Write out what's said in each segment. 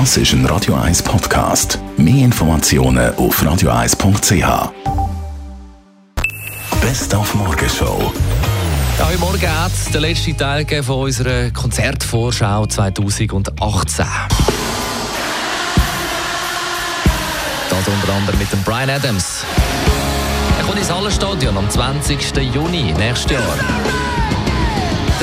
Das ist ein Radio 1 Podcast. Mehr Informationen auf radio1.ch. Best auf Morgenshow. Ja, heute Morgen hat es den letzten Teil von unserer Konzertvorschau 2018. Das unter anderem mit dem Brian Adams. Er kommt ins Hallenstadion am 20. Juni nächstes Jahr.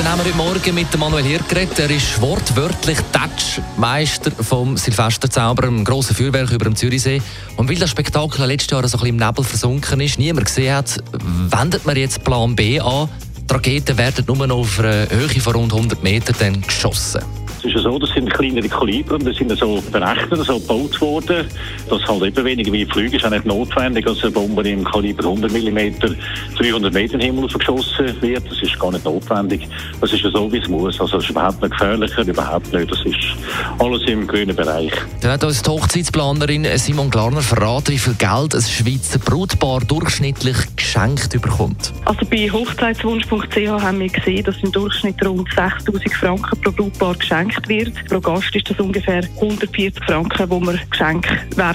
Dann haben wir heute Morgen mit Manuel Hirt geredet. Er ist wortwörtlich Touchmeister vom Silvesterzauber, einem grossen Feuerwerk über dem Zürichsee. Und weil das Spektakel letztes Jahr so ein bisschen im Nebel versunken ist, niemand gesehen hat, wendet man jetzt Plan B an. Die Raketen werden nur noch auf einer Höhe von rund 100 Metern geschossen. Es ist ja so, das sind kleinere Kaliber und das sind so berechnet, so gebaut worden, dass halt eben weniger wie Flüge ist auch nicht notwendig, dass eine Bombe im Kaliber 100 mm 300 Meter in den Himmel geschossen wird. Das ist gar nicht notwendig. Das ist ja so, wie es muss. Also das ist überhaupt nicht gefährlicher, überhaupt nicht. Das ist alles im grünen Bereich. Dann hat uns die Hochzeitsplanerin Simon Glarner verraten, wie viel Geld ein Schweizer Brutpaar durchschnittlich geschenkt bekommt. Also bei hochzeitswunsch.ch haben wir gesehen, dass im Durchschnitt rund 6000 Franken pro Brutpaar geschenkt geschenkt wird. Pro Gast ist das ungefähr 140 Franken, wo man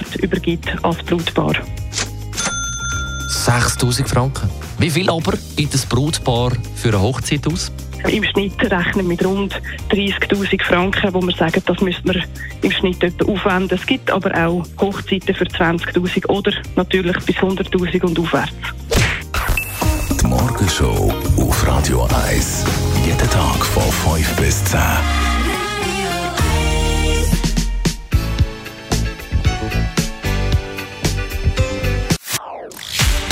Geschenkwert übergibt als Brutpaar. 6000 Franken. Wie viel aber gibt ein Brutpaar für eine Hochzeit aus? Im Schnitt rechnen wir mit rund 30.000 Franken, wo wir sagen, das müssen wir im Schnitt aufwenden. Es gibt aber auch Hochzeiten für 20.000 oder natürlich bis 100.000 und aufwärts. Die Morgenshow auf Radio 1. Jeden Tag von 5 bis 10.